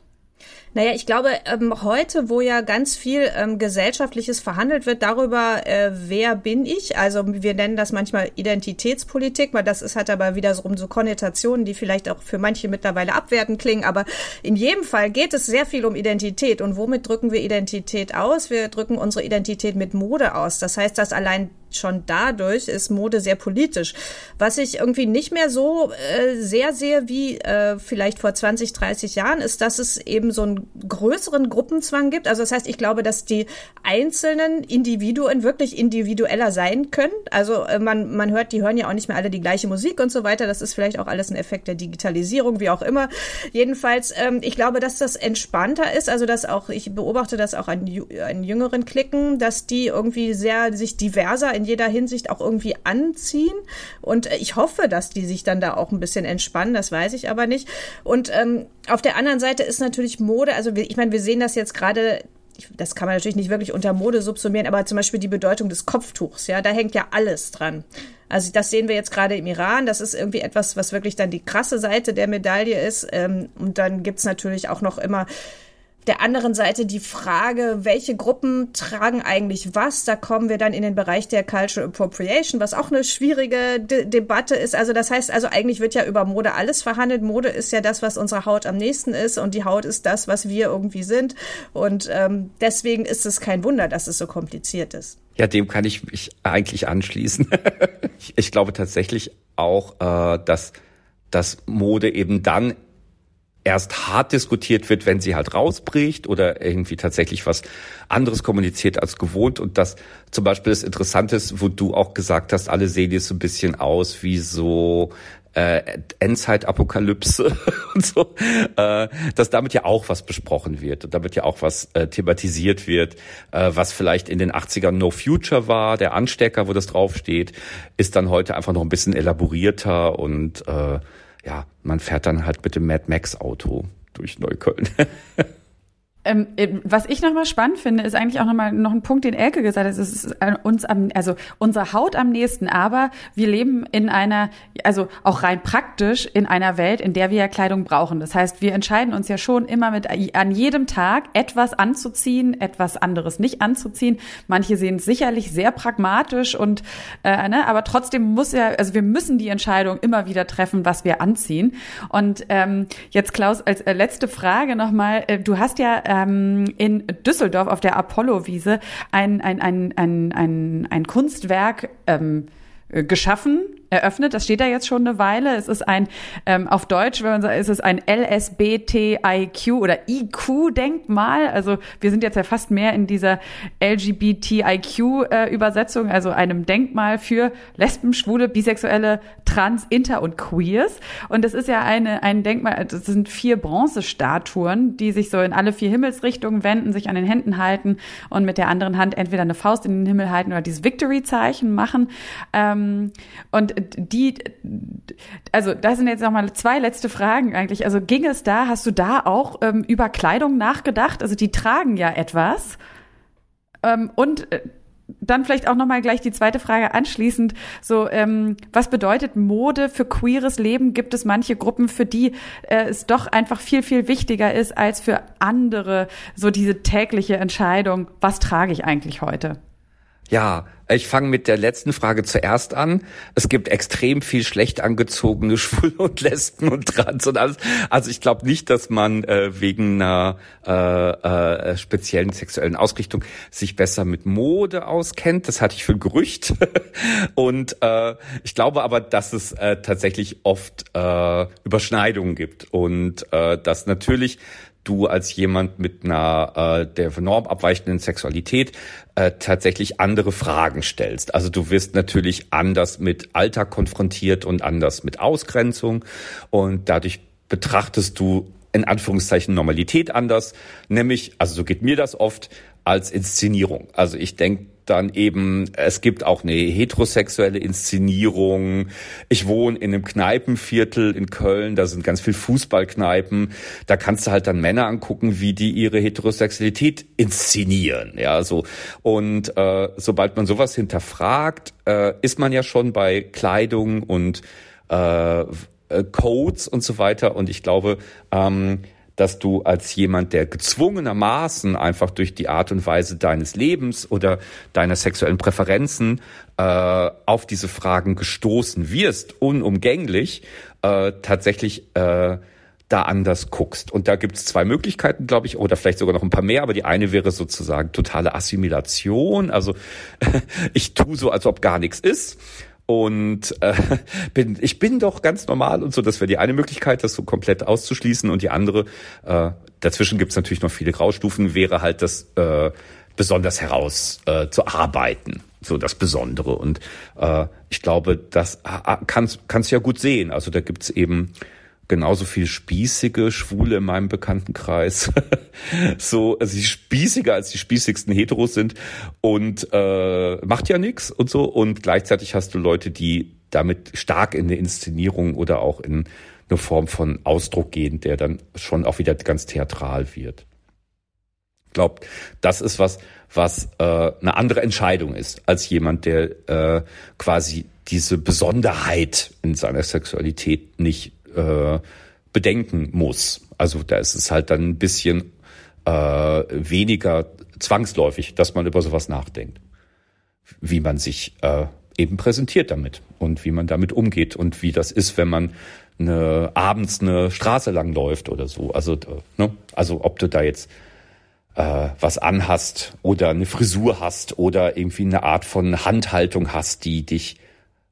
Naja, ich glaube, ähm, heute, wo ja ganz viel ähm, gesellschaftliches verhandelt wird darüber, äh, wer bin ich, also wir nennen das manchmal Identitätspolitik, weil das ist hat aber wiederum so Konnotationen, die vielleicht auch für manche mittlerweile abwertend klingen, aber in jedem Fall geht es sehr viel um Identität und womit drücken wir Identität aus? Wir drücken unsere Identität mit Mode aus. Das heißt, dass allein schon dadurch ist Mode sehr politisch. Was ich irgendwie nicht mehr so äh, sehr sehe wie äh, vielleicht vor 20, 30 Jahren, ist, dass es eben so einen größeren Gruppenzwang gibt. Also das heißt, ich glaube, dass die einzelnen Individuen wirklich individueller sein können. Also äh, man, man hört, die hören ja auch nicht mehr alle die gleiche Musik und so weiter. Das ist vielleicht auch alles ein Effekt der Digitalisierung, wie auch immer. Jedenfalls, ähm, ich glaube, dass das entspannter ist. Also dass auch, ich beobachte das auch an, an jüngeren Klicken, dass die irgendwie sehr sich diverser in jeder Hinsicht auch irgendwie anziehen. Und ich hoffe, dass die sich dann da auch ein bisschen entspannen, das weiß ich aber nicht. Und ähm, auf der anderen Seite ist natürlich Mode, also ich meine, wir sehen das jetzt gerade das kann man natürlich nicht wirklich unter Mode subsumieren, aber zum Beispiel die Bedeutung des Kopftuchs, ja, da hängt ja alles dran. Also das sehen wir jetzt gerade im Iran, das ist irgendwie etwas, was wirklich dann die krasse Seite der Medaille ist. Ähm, und dann gibt's natürlich auch noch immer der anderen Seite die Frage, welche Gruppen tragen eigentlich was? Da kommen wir dann in den Bereich der Cultural Appropriation, was auch eine schwierige De Debatte ist. Also das heißt, also eigentlich wird ja über Mode alles verhandelt. Mode ist ja das, was unserer Haut am nächsten ist und die Haut ist das, was wir irgendwie sind. Und ähm, deswegen ist es kein Wunder, dass es so kompliziert ist. Ja, dem kann ich mich eigentlich anschließen. ich, [laughs] ich glaube tatsächlich auch, äh, dass dass Mode eben dann erst hart diskutiert wird, wenn sie halt rausbricht oder irgendwie tatsächlich was anderes kommuniziert als gewohnt. Und das zum Beispiel das Interessante ist, wo du auch gesagt hast, alle sehen jetzt so ein bisschen aus wie so äh, Endzeit-Apokalypse [laughs] und so, äh, dass damit ja auch was besprochen wird und damit ja auch was äh, thematisiert wird, äh, was vielleicht in den 80ern No Future war, der Anstecker, wo das draufsteht, ist dann heute einfach noch ein bisschen elaborierter und äh, ja, man fährt dann halt mit dem Mad Max Auto durch Neukölln. [laughs] Ähm, äh, was ich nochmal spannend finde, ist eigentlich auch nochmal noch ein Punkt, den Elke gesagt hat. Es ist uns am, also unsere Haut am nächsten, aber wir leben in einer, also auch rein praktisch in einer Welt, in der wir ja Kleidung brauchen. Das heißt, wir entscheiden uns ja schon immer mit an jedem Tag etwas anzuziehen, etwas anderes nicht anzuziehen. Manche sehen es sicherlich sehr pragmatisch und äh, ne, aber trotzdem muss ja, also wir müssen die Entscheidung immer wieder treffen, was wir anziehen. Und ähm, jetzt Klaus als äh, letzte Frage nochmal, äh, du hast ja äh, ähm, in Düsseldorf auf der Apollo-Wiese ein, ein, ein, ein, ein, ein Kunstwerk ähm, geschaffen eröffnet. Das steht da jetzt schon eine Weile. Es ist ein, ähm, auf Deutsch, wenn man sagt, ist es ein LSBTIQ oder IQ-Denkmal. Also wir sind jetzt ja fast mehr in dieser LGBTIQ-Übersetzung, äh, also einem Denkmal für Lesben, Schwule, Bisexuelle, Trans, Inter und Queers. Und das ist ja eine, ein Denkmal, das sind vier Bronzestatuen, die sich so in alle vier Himmelsrichtungen wenden, sich an den Händen halten und mit der anderen Hand entweder eine Faust in den Himmel halten oder dieses Victory-Zeichen machen. Ähm, und die, also das sind jetzt nochmal zwei letzte Fragen eigentlich. Also ging es da, hast du da auch ähm, über Kleidung nachgedacht? Also die tragen ja etwas. Ähm, und äh, dann vielleicht auch nochmal gleich die zweite Frage anschließend. So, ähm, was bedeutet Mode für queeres Leben? Gibt es manche Gruppen, für die äh, es doch einfach viel, viel wichtiger ist als für andere, so diese tägliche Entscheidung, was trage ich eigentlich heute? Ja, ich fange mit der letzten Frage zuerst an. Es gibt extrem viel schlecht angezogene [laughs] Schwule und Lesben und Trans und alles. Also ich glaube nicht, dass man äh, wegen einer äh, äh, speziellen sexuellen Ausrichtung sich besser mit Mode auskennt. Das hatte ich für ein Gerücht. [laughs] und äh, ich glaube aber, dass es äh, tatsächlich oft äh, Überschneidungen gibt und äh, dass natürlich du als jemand mit einer äh, der Norm abweichenden Sexualität äh, tatsächlich andere Fragen stellst. Also du wirst natürlich anders mit Alltag konfrontiert und anders mit Ausgrenzung und dadurch betrachtest du in Anführungszeichen Normalität anders, nämlich, also so geht mir das oft, als Inszenierung. Also ich denke dann eben, es gibt auch eine heterosexuelle Inszenierung. Ich wohne in einem Kneipenviertel in Köln, da sind ganz viel Fußballkneipen. Da kannst du halt dann Männer angucken, wie die ihre Heterosexualität inszenieren. Ja, so. Und äh, sobald man sowas hinterfragt, äh, ist man ja schon bei Kleidung und äh, Codes und so weiter. Und ich glaube, ähm, dass du als jemand, der gezwungenermaßen einfach durch die Art und Weise deines Lebens oder deiner sexuellen Präferenzen äh, auf diese Fragen gestoßen wirst, unumgänglich, äh, tatsächlich äh, da anders guckst. Und da gibt es zwei Möglichkeiten, glaube ich, oder vielleicht sogar noch ein paar mehr, aber die eine wäre sozusagen totale Assimilation. Also [laughs] ich tue so, als ob gar nichts ist und äh, [laughs] bin ich bin doch ganz normal und so. Das wäre die eine Möglichkeit, das so komplett auszuschließen und die andere äh, dazwischen gibt es natürlich noch viele Graustufen. Wäre halt das äh, besonders heraus äh, zu arbeiten, so das Besondere und äh, ich glaube, das kannst kannst du ja gut sehen. Also da gibt's eben genauso viel spießige Schwule in meinem Bekanntenkreis. [laughs] so, also die spießiger als die spießigsten Heteros sind und äh, macht ja nichts und so. Und gleichzeitig hast du Leute, die damit stark in eine Inszenierung oder auch in eine Form von Ausdruck gehen, der dann schon auch wieder ganz theatral wird. Ich glaube, das ist was, was äh, eine andere Entscheidung ist als jemand, der äh, quasi diese Besonderheit in seiner Sexualität nicht äh, bedenken muss. Also da ist es halt dann ein bisschen äh, weniger zwangsläufig, dass man über sowas nachdenkt. Wie man sich äh, eben präsentiert damit und wie man damit umgeht und wie das ist, wenn man eine, abends eine Straße lang läuft oder so. Also, äh, ne? also ob du da jetzt äh, was anhast oder eine Frisur hast oder irgendwie eine Art von Handhaltung hast, die dich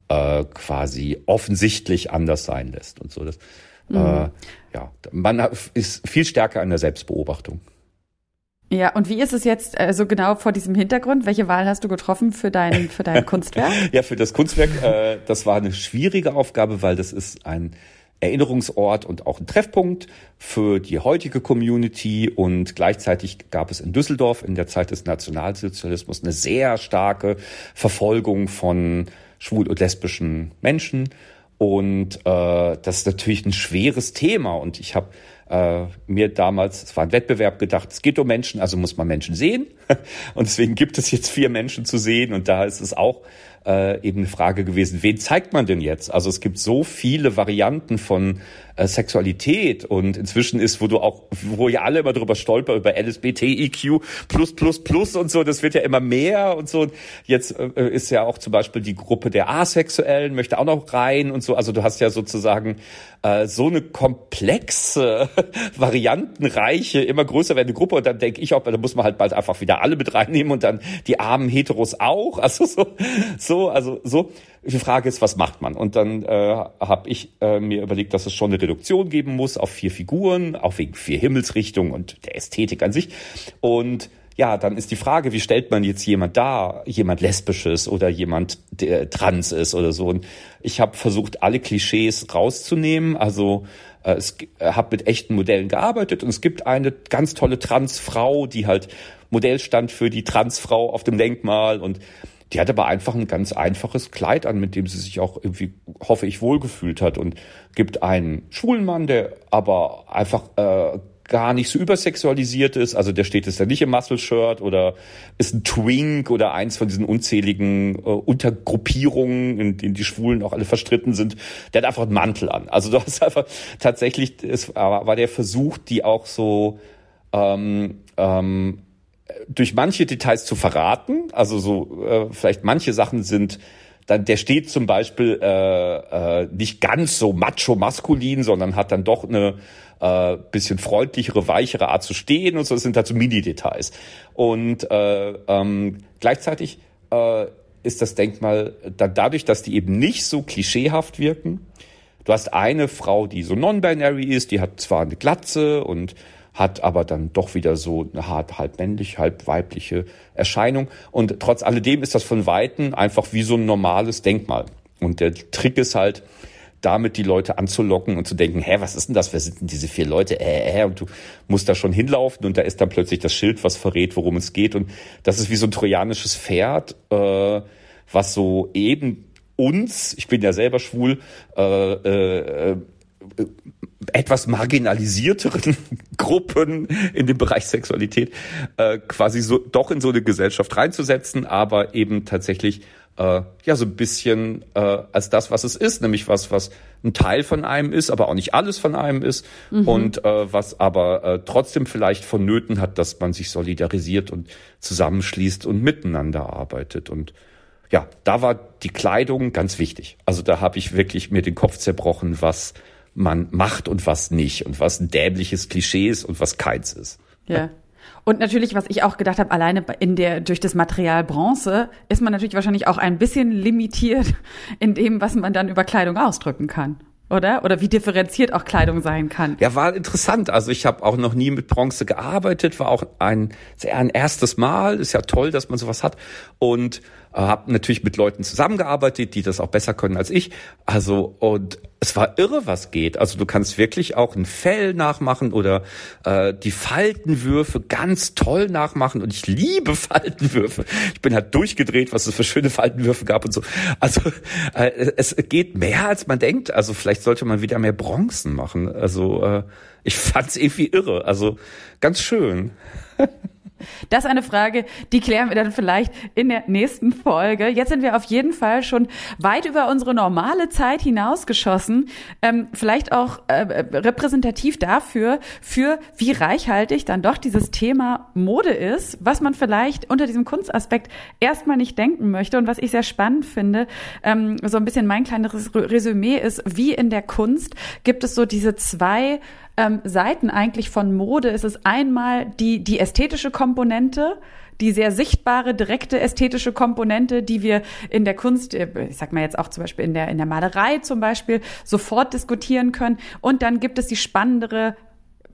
äh, quasi offensichtlich anders sein lässt und so. Das, mhm. äh, ja, man ist viel stärker an der Selbstbeobachtung. Ja, und wie ist es jetzt also genau vor diesem Hintergrund? Welche Wahl hast du getroffen für dein für dein [laughs] Kunstwerk? ja, für das Kunstwerk, äh, das war eine schwierige Aufgabe, weil das ist ein Erinnerungsort und auch ein Treffpunkt für die heutige Community und gleichzeitig gab es in Düsseldorf in der Zeit des Nationalsozialismus eine sehr starke Verfolgung von schwul und lesbischen Menschen. Und äh, das ist natürlich ein schweres Thema. Und ich habe äh, mir damals, es war ein Wettbewerb gedacht, es geht um Menschen, also muss man Menschen sehen. [laughs] Und deswegen gibt es jetzt vier Menschen zu sehen. Und da ist es auch äh, eben eine Frage gewesen, wen zeigt man denn jetzt? Also es gibt so viele Varianten von äh, Sexualität und inzwischen ist, wo du auch, wo ja alle immer drüber stolpern, über LSBTIQ plus plus plus und so, das wird ja immer mehr und so. Jetzt äh, ist ja auch zum Beispiel die Gruppe der Asexuellen, möchte auch noch rein und so. Also du hast ja sozusagen äh, so eine komplexe, [laughs] variantenreiche, immer größer werdende Gruppe und dann denke ich auch, da muss man halt bald einfach wieder alle mit reinnehmen und dann die armen Heteros auch. [laughs] Also so, so, also so. Die Frage ist, was macht man? Und dann äh, habe ich äh, mir überlegt, dass es schon eine Reduktion geben muss auf vier Figuren, auch wegen vier Himmelsrichtungen und der Ästhetik an sich. Und ja, dann ist die Frage, wie stellt man jetzt jemand da, jemand lesbisches oder jemand, der trans ist oder so. Und ich habe versucht, alle Klischees rauszunehmen. Also äh, es äh, habe mit echten Modellen gearbeitet und es gibt eine ganz tolle Transfrau, die halt Modell stand für die Transfrau auf dem Denkmal und die hat aber einfach ein ganz einfaches Kleid an, mit dem sie sich auch irgendwie, hoffe ich, wohlgefühlt hat und gibt einen schwulen Mann, der aber einfach äh, gar nicht so übersexualisiert ist. Also der steht jetzt da nicht im Muscle-Shirt oder ist ein Twink oder eins von diesen unzähligen äh, Untergruppierungen, in denen die Schwulen auch alle verstritten sind. Der hat einfach einen Mantel an. Also du hast einfach tatsächlich, es war der Versuch, die auch so ähm, ähm, durch manche Details zu verraten. Also so äh, vielleicht manche Sachen sind dann der steht zum Beispiel äh, äh, nicht ganz so macho-maskulin, sondern hat dann doch eine äh, bisschen freundlichere, weichere Art zu stehen und so. Das sind halt so Mini-Details. Und äh, ähm, gleichzeitig äh, ist das Denkmal dann dadurch, dass die eben nicht so klischeehaft wirken. Du hast eine Frau, die so non-binary ist, die hat zwar eine Glatze und hat aber dann doch wieder so eine hart halb männlich, halb weibliche Erscheinung. Und trotz alledem ist das von Weitem einfach wie so ein normales Denkmal. Und der Trick ist halt, damit die Leute anzulocken und zu denken, hä, was ist denn das? Wer sind denn diese vier Leute? Äh, äh, und du musst da schon hinlaufen und da ist dann plötzlich das Schild, was verrät, worum es geht. Und das ist wie so ein trojanisches Pferd, äh, was so eben uns, ich bin ja selber schwul, äh, äh, etwas marginalisierteren [laughs] Gruppen in dem Bereich Sexualität äh, quasi so doch in so eine Gesellschaft reinzusetzen, aber eben tatsächlich äh, ja so ein bisschen äh, als das, was es ist, nämlich was, was ein Teil von einem ist, aber auch nicht alles von einem ist mhm. und äh, was aber äh, trotzdem vielleicht vonnöten hat, dass man sich solidarisiert und zusammenschließt und miteinander arbeitet und ja, da war die Kleidung ganz wichtig. Also da habe ich wirklich mir den Kopf zerbrochen, was man macht und was nicht und was ein dämliches Klischee ist und was keins ist. Ja. Und natürlich, was ich auch gedacht habe, alleine in der durch das Material Bronze ist man natürlich wahrscheinlich auch ein bisschen limitiert [laughs] in dem, was man dann über Kleidung ausdrücken kann oder? Oder wie differenziert auch Kleidung sein kann. Ja, war interessant. Also ich habe auch noch nie mit Bronze gearbeitet, war auch ein ein erstes Mal. Ist ja toll, dass man sowas hat. Und habe natürlich mit Leuten zusammengearbeitet, die das auch besser können als ich. Also und es war irre, was geht. Also du kannst wirklich auch ein Fell nachmachen oder äh, die Faltenwürfe ganz toll nachmachen. Und ich liebe [laughs] Faltenwürfe. Ich bin halt durchgedreht, was es für schöne Faltenwürfe gab und so. Also äh, es geht mehr, als man denkt. Also vielleicht sollte man wieder mehr Bronzen machen. Also äh, ich fand's irgendwie irre. Also ganz schön. [laughs] Das ist eine Frage, die klären wir dann vielleicht in der nächsten Folge. Jetzt sind wir auf jeden Fall schon weit über unsere normale Zeit hinausgeschossen. Ähm, vielleicht auch äh, repräsentativ dafür, für wie reichhaltig dann doch dieses Thema Mode ist, was man vielleicht unter diesem Kunstaspekt erstmal nicht denken möchte und was ich sehr spannend finde. Ähm, so ein bisschen mein kleineres Resümee ist, wie in der Kunst gibt es so diese zwei ähm, Seiten eigentlich von Mode ist es einmal die, die ästhetische Komponente, die sehr sichtbare, direkte ästhetische Komponente, die wir in der Kunst, äh, ich sag mal jetzt auch zum Beispiel in der, in der Malerei zum Beispiel, sofort diskutieren können. Und dann gibt es die spannendere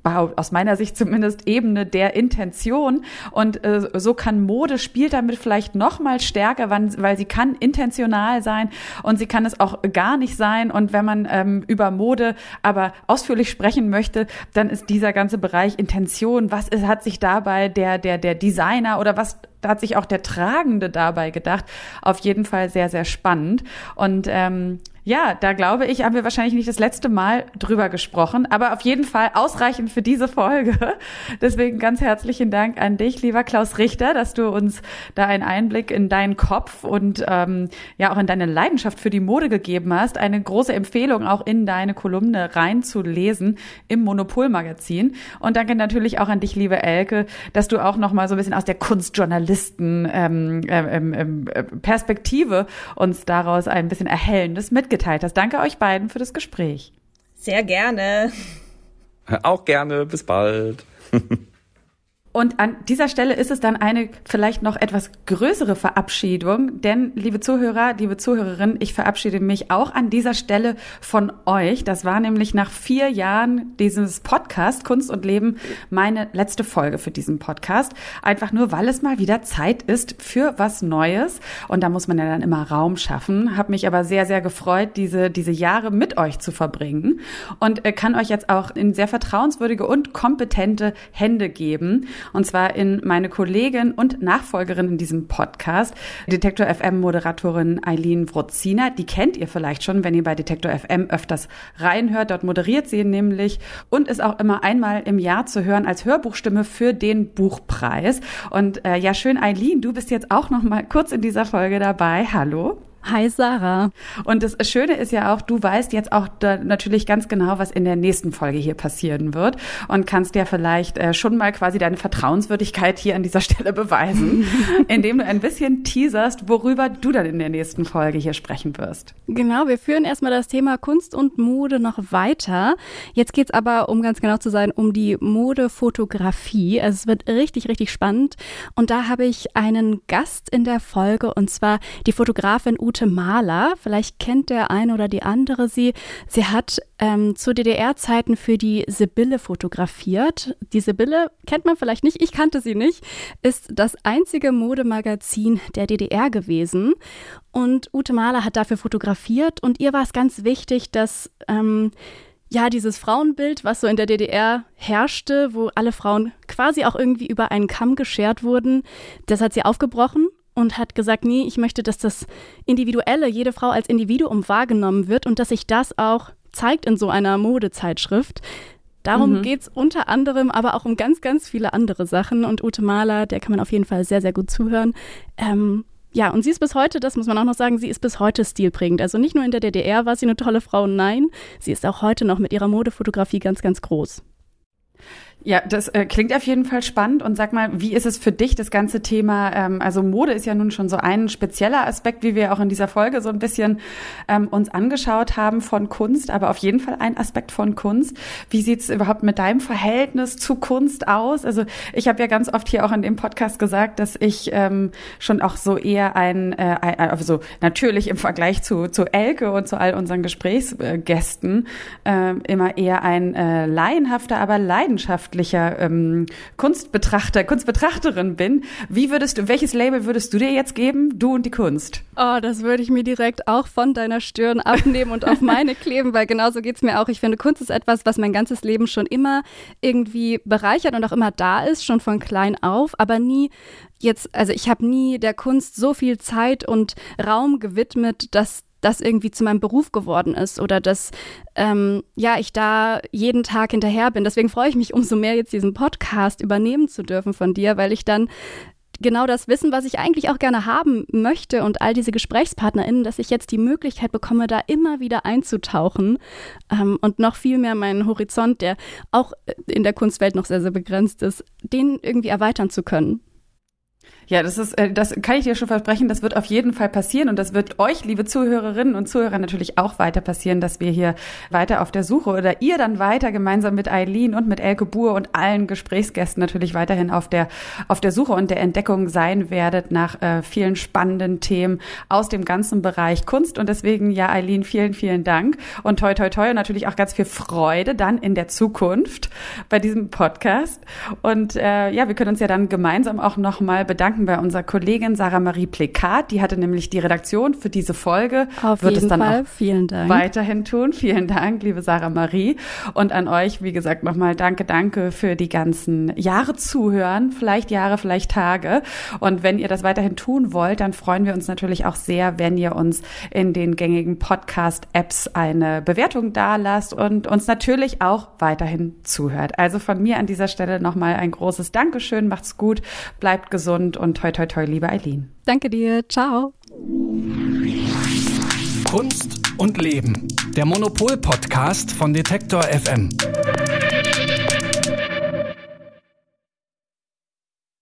aus meiner Sicht zumindest Ebene der Intention und äh, so kann Mode spielt damit vielleicht noch mal stärker, wann, weil sie kann intentional sein und sie kann es auch gar nicht sein und wenn man ähm, über Mode aber ausführlich sprechen möchte, dann ist dieser ganze Bereich Intention, was ist, hat sich dabei der der der Designer oder was da hat sich auch der Tragende dabei gedacht. Auf jeden Fall sehr, sehr spannend. Und ähm, ja, da glaube ich, haben wir wahrscheinlich nicht das letzte Mal drüber gesprochen, aber auf jeden Fall ausreichend für diese Folge. [laughs] Deswegen ganz herzlichen Dank an dich, lieber Klaus Richter, dass du uns da einen Einblick in deinen Kopf und ähm, ja auch in deine Leidenschaft für die Mode gegeben hast. Eine große Empfehlung auch in deine Kolumne reinzulesen im Monopolmagazin. Und danke natürlich auch an dich, liebe Elke, dass du auch noch mal so ein bisschen aus der Kunstjournalisten ähm, ähm, ähm, Perspektive uns daraus ein bisschen erhellendes mit mitgeteilt hast. Danke euch beiden für das Gespräch. Sehr gerne. Auch gerne. Bis bald. [laughs] Und an dieser Stelle ist es dann eine vielleicht noch etwas größere Verabschiedung, denn liebe Zuhörer, liebe Zuhörerinnen, ich verabschiede mich auch an dieser Stelle von euch. Das war nämlich nach vier Jahren dieses Podcast Kunst und Leben meine letzte Folge für diesen Podcast. Einfach nur, weil es mal wieder Zeit ist für was Neues. Und da muss man ja dann immer Raum schaffen. Hab mich aber sehr, sehr gefreut, diese, diese Jahre mit euch zu verbringen und äh, kann euch jetzt auch in sehr vertrauenswürdige und kompetente Hände geben. Und zwar in meine Kollegin und Nachfolgerin in diesem Podcast, Detektor FM Moderatorin Eileen Wrozina. Die kennt ihr vielleicht schon, wenn ihr bei Detektor FM öfters reinhört. Dort moderiert sie nämlich und ist auch immer einmal im Jahr zu hören als Hörbuchstimme für den Buchpreis. Und äh, ja, schön, Eileen, du bist jetzt auch noch mal kurz in dieser Folge dabei. Hallo. Hi Sarah. Und das Schöne ist ja auch, du weißt jetzt auch natürlich ganz genau, was in der nächsten Folge hier passieren wird und kannst ja vielleicht äh, schon mal quasi deine Vertrauenswürdigkeit hier an dieser [laughs] Stelle beweisen, [laughs] indem du ein bisschen teaserst, worüber du dann in der nächsten Folge hier sprechen wirst. Genau, wir führen erstmal das Thema Kunst und Mode noch weiter. Jetzt geht's aber, um ganz genau zu sein, um die Modefotografie. Also es wird richtig, richtig spannend. Und da habe ich einen Gast in der Folge und zwar die Fotografin Ute Mahler. Vielleicht kennt der eine oder die andere sie. Sie hat ähm, zu DDR-Zeiten für die Sibylle fotografiert. Die Sibylle kennt man vielleicht nicht, ich kannte sie nicht, ist das einzige Modemagazin der DDR gewesen. Und Ute Mahler hat dafür fotografiert und ihr war es ganz wichtig, dass ähm, ja, dieses Frauenbild, was so in der DDR herrschte, wo alle Frauen quasi auch irgendwie über einen Kamm geschert wurden, das hat sie aufgebrochen und hat gesagt, nee, ich möchte, dass das Individuelle, jede Frau als Individuum wahrgenommen wird und dass sich das auch zeigt in so einer Modezeitschrift. Darum mhm. geht's unter anderem, aber auch um ganz, ganz viele andere Sachen. Und Ute Mahler, der kann man auf jeden Fall sehr, sehr gut zuhören. Ähm, ja, und sie ist bis heute, das muss man auch noch sagen, sie ist bis heute stilprägend. Also nicht nur in der DDR war sie eine tolle Frau, nein, sie ist auch heute noch mit ihrer Modefotografie ganz, ganz groß. Ja, das äh, klingt auf jeden Fall spannend. Und sag mal, wie ist es für dich, das ganze Thema? Ähm, also Mode ist ja nun schon so ein spezieller Aspekt, wie wir auch in dieser Folge so ein bisschen ähm, uns angeschaut haben von Kunst, aber auf jeden Fall ein Aspekt von Kunst. Wie sieht's überhaupt mit deinem Verhältnis zu Kunst aus? Also ich habe ja ganz oft hier auch in dem Podcast gesagt, dass ich ähm, schon auch so eher ein, äh, also natürlich im Vergleich zu, zu Elke und zu all unseren Gesprächsgästen äh, immer eher ein äh, laienhafter, aber leidenschaftlicher wissenschaftlicher ähm, Kunstbetrachter, Kunstbetrachterin bin. Wie würdest du, welches Label würdest du dir jetzt geben? Du und die Kunst. Oh, das würde ich mir direkt auch von deiner Stirn abnehmen und auf meine kleben, weil genauso geht's mir auch. Ich finde, Kunst ist etwas, was mein ganzes Leben schon immer irgendwie bereichert und auch immer da ist, schon von klein auf, aber nie jetzt, also ich habe nie der Kunst so viel Zeit und Raum gewidmet, dass das irgendwie zu meinem Beruf geworden ist oder dass ähm, ja ich da jeden Tag hinterher bin. Deswegen freue ich mich umso mehr jetzt diesen Podcast übernehmen zu dürfen von dir, weil ich dann genau das Wissen, was ich eigentlich auch gerne haben möchte und all diese GesprächspartnerInnen, dass ich jetzt die Möglichkeit bekomme, da immer wieder einzutauchen ähm, und noch viel mehr meinen Horizont, der auch in der Kunstwelt noch sehr, sehr begrenzt ist, den irgendwie erweitern zu können. Ja, das ist, äh, das kann ich dir schon versprechen, das wird auf jeden Fall passieren und das wird euch, liebe Zuhörerinnen und Zuhörer, natürlich auch weiter passieren, dass wir hier weiter auf der Suche oder ihr dann weiter gemeinsam mit Eileen und mit Elke Buhr und allen Gesprächsgästen natürlich weiterhin auf der, auf der Suche und der Entdeckung sein werdet nach äh, vielen spannenden Themen aus dem ganzen Bereich Kunst. Und deswegen, ja, Eileen, vielen, vielen Dank und toi, toi, toi und natürlich auch ganz viel Freude dann in der Zukunft bei diesem Podcast. Und äh, ja, wir können uns ja dann gemeinsam auch nochmal bedanken bedanken bei unserer Kollegin Sarah Marie Plekat. Die hatte nämlich die Redaktion für diese Folge. Auf Wird jeden es dann Fall. Auch Vielen Dank. weiterhin tun. [laughs] Vielen Dank, liebe Sarah Marie. Und an euch, wie gesagt, nochmal danke, danke für die ganzen Jahre zuhören. Vielleicht Jahre, vielleicht Tage. Und wenn ihr das weiterhin tun wollt, dann freuen wir uns natürlich auch sehr, wenn ihr uns in den gängigen Podcast-Apps eine Bewertung dalasst und uns natürlich auch weiterhin zuhört. Also von mir an dieser Stelle nochmal ein großes Dankeschön. Macht's gut, bleibt gesund und toi toi toi, liebe Eileen. Danke dir. Ciao. Kunst und Leben. Der Monopol-Podcast von Detektor FM.